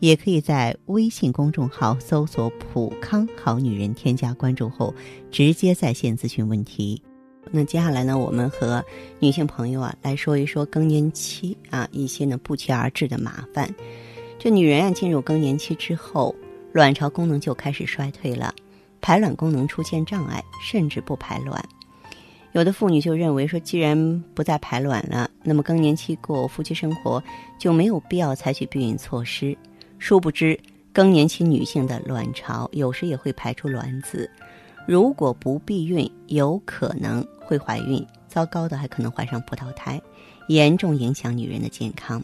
也可以在微信公众号搜索“普康好女人”，添加关注后直接在线咨询问题。那接下来呢，我们和女性朋友啊来说一说更年期啊一些呢不期而至的麻烦。这女人啊进入更年期之后，卵巢功能就开始衰退了，排卵功能出现障碍，甚至不排卵。有的妇女就认为说，既然不再排卵了，那么更年期过夫妻生活就没有必要采取避孕措施。殊不知，更年期女性的卵巢有时也会排出卵子。如果不避孕，有可能会怀孕，糟糕的还可能怀上葡萄胎，严重影响女人的健康。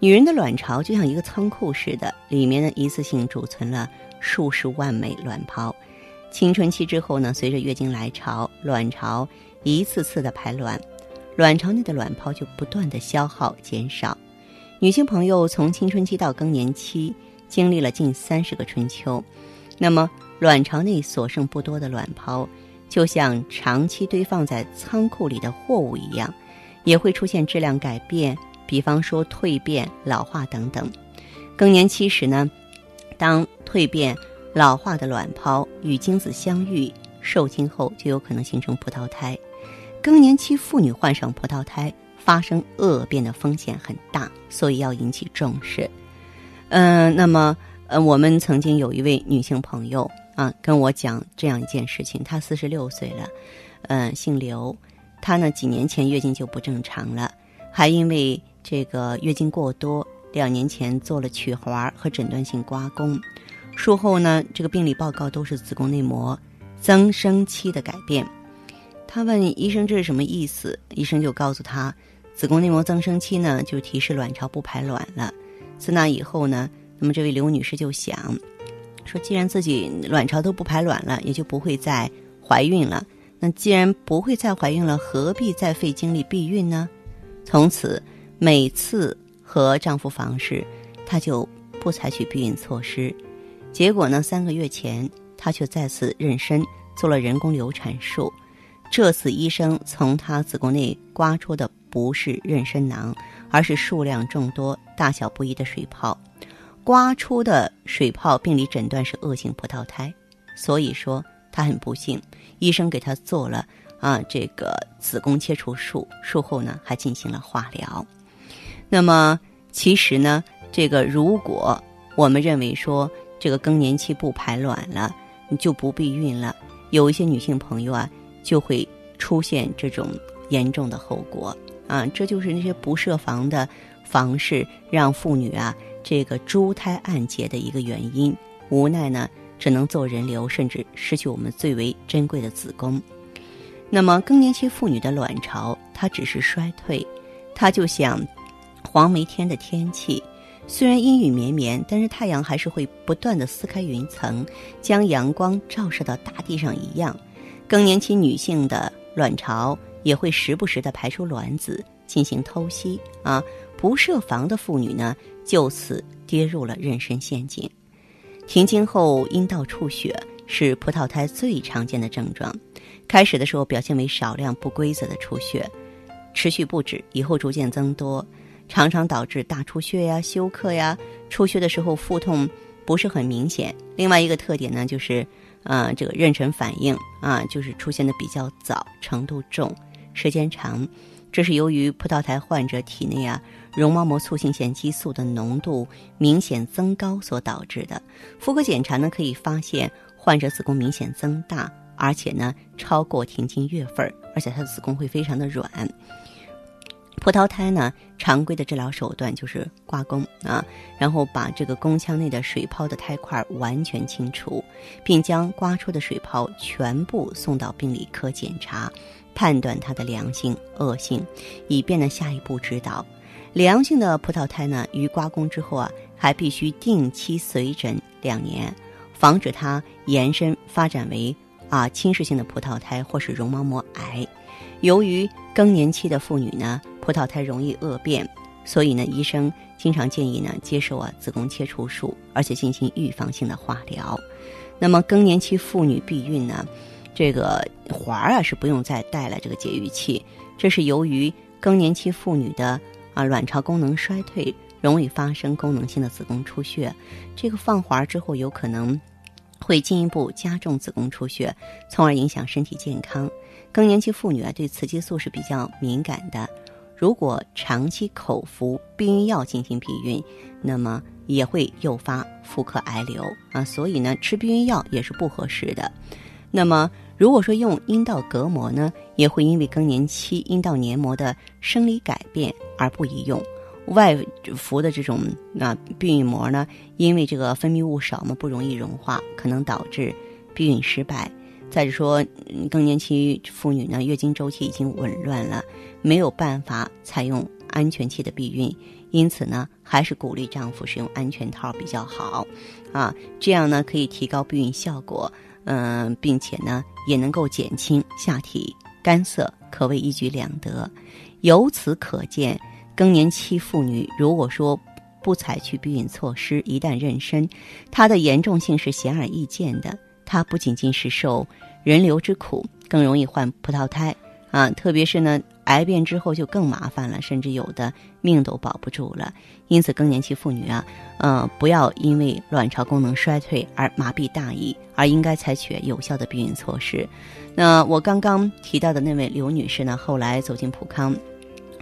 女人的卵巢就像一个仓库似的，里面呢一次性储存了数十万枚卵泡。青春期之后呢，随着月经来潮，卵巢一次次的排卵，卵巢内的卵泡就不断的消耗减少。女性朋友从青春期到更年期，经历了近三十个春秋，那么。卵巢内所剩不多的卵泡，就像长期堆放在仓库里的货物一样，也会出现质量改变，比方说蜕变、老化等等。更年期时呢，当蜕变、老化的卵泡与精子相遇、受精后，就有可能形成葡萄胎。更年期妇女患上葡萄胎，发生恶变的风险很大，所以要引起重视。嗯，那么，呃，我们曾经有一位女性朋友。啊，跟我讲这样一件事情，她四十六岁了，嗯，姓刘，她呢几年前月经就不正常了，还因为这个月经过多，两年前做了取环和诊断性刮宫，术后呢，这个病理报告都是子宫内膜增生期的改变。她问医生这是什么意思，医生就告诉她，子宫内膜增生期呢，就提示卵巢不排卵了。自那以后呢，那么这位刘女士就想。说，既然自己卵巢都不排卵了，也就不会再怀孕了。那既然不会再怀孕了，何必再费精力避孕呢？从此，每次和丈夫房事，她就不采取避孕措施。结果呢，三个月前，她却再次妊娠，做了人工流产术。这次医生从她子宫内刮出的不是妊娠囊，而是数量众多、大小不一的水泡。刮出的水泡，病理诊断是恶性葡萄胎，所以说她很不幸，医生给她做了啊这个子宫切除术，术后呢还进行了化疗。那么其实呢，这个如果我们认为说这个更年期不排卵了，你就不避孕了，有一些女性朋友啊就会出现这种严重的后果啊，这就是那些不设防的房事让妇女啊。这个珠胎暗结的一个原因，无奈呢，只能做人流，甚至失去我们最为珍贵的子宫。那么，更年期妇女的卵巢，它只是衰退，它就像黄梅天的天气，虽然阴雨绵绵，但是太阳还是会不断的撕开云层，将阳光照射到大地上一样。更年期女性的卵巢也会时不时的排出卵子进行偷袭啊，不设防的妇女呢。就此跌入了妊娠陷阱。停经后阴道出血是葡萄胎最常见的症状。开始的时候表现为少量不规则的出血，持续不止，以后逐渐增多，常常导致大出血呀、休克呀。出血的时候腹痛不是很明显。另外一个特点呢，就是啊，这个妊娠反应啊，就是出现的比较早、程度重、时间长。这是由于葡萄胎患者体内啊。绒毛膜促性腺激素的浓度明显增高所导致的。妇科检查呢，可以发现患者子宫明显增大，而且呢超过停经月份，而且她的子宫会非常的软。葡萄胎呢，常规的治疗手段就是刮宫啊，然后把这个宫腔内的水泡的胎块完全清除，并将刮出的水泡全部送到病理科检查，判断它的良性、恶性，以便呢下一步指导。良性的葡萄胎呢，于刮宫之后啊，还必须定期随诊两年，防止它延伸发展为啊侵蚀性的葡萄胎或是绒毛膜。由于更年期的妇女呢，葡萄胎容易恶变，所以呢，医生经常建议呢接受啊子宫切除术，而且进行预防性的化疗。那么更年期妇女避孕呢，这个环啊是不用再带了这个节育器，这是由于更年期妇女的啊卵巢功能衰退，容易发生功能性的子宫出血，这个放环之后有可能会进一步加重子宫出血，从而影响身体健康。更年期妇女啊，对雌激素是比较敏感的。如果长期口服避孕药进行避孕，那么也会诱发妇科癌瘤啊。所以呢，吃避孕药也是不合适的。那么，如果说用阴道隔膜呢，也会因为更年期阴道黏膜的生理改变而不宜用。外服的这种啊避孕膜呢，因为这个分泌物少嘛，不容易融化，可能导致避孕失败。再者说，更年期妇女呢，月经周期已经紊乱了，没有办法采用安全期的避孕，因此呢，还是鼓励丈夫使用安全套比较好，啊，这样呢可以提高避孕效果，嗯，并且呢也能够减轻下体干涩，可谓一举两得。由此可见，更年期妇女如果说不采取避孕措施，一旦妊娠，它的严重性是显而易见的。它不仅仅是受人流之苦，更容易患葡萄胎啊！特别是呢，癌变之后就更麻烦了，甚至有的命都保不住了。因此，更年期妇女啊，呃，不要因为卵巢功能衰退而麻痹大意，而应该采取有效的避孕措施。那我刚刚提到的那位刘女士呢，后来走进普康，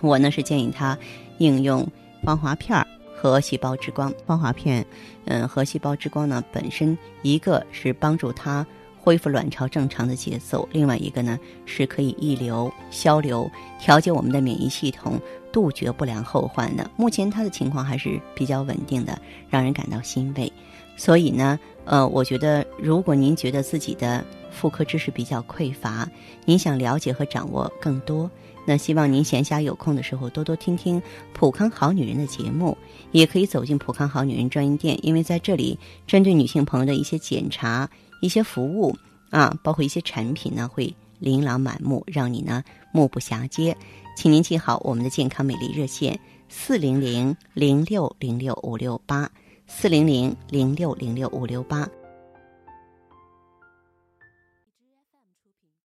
我呢是建议她应用芳华片儿。和细胞之光芳华片，嗯，和细胞之光呢，本身一个是帮助它恢复卵巢正常的节奏，另外一个呢是可以抑流、消流、调节我们的免疫系统，杜绝不良后患的。目前它的情况还是比较稳定的，让人感到欣慰。所以呢，呃，我觉得如果您觉得自己的妇科知识比较匮乏，您想了解和掌握更多。那希望您闲暇有空的时候多多听听普康好女人的节目，也可以走进普康好女人专营店，因为在这里针对女性朋友的一些检查、一些服务啊，包括一些产品呢，会琳琅满目，让你呢目不暇接。请您记好我们的健康美丽热线：四零零零六零六五六八，四零零零六零六五六八。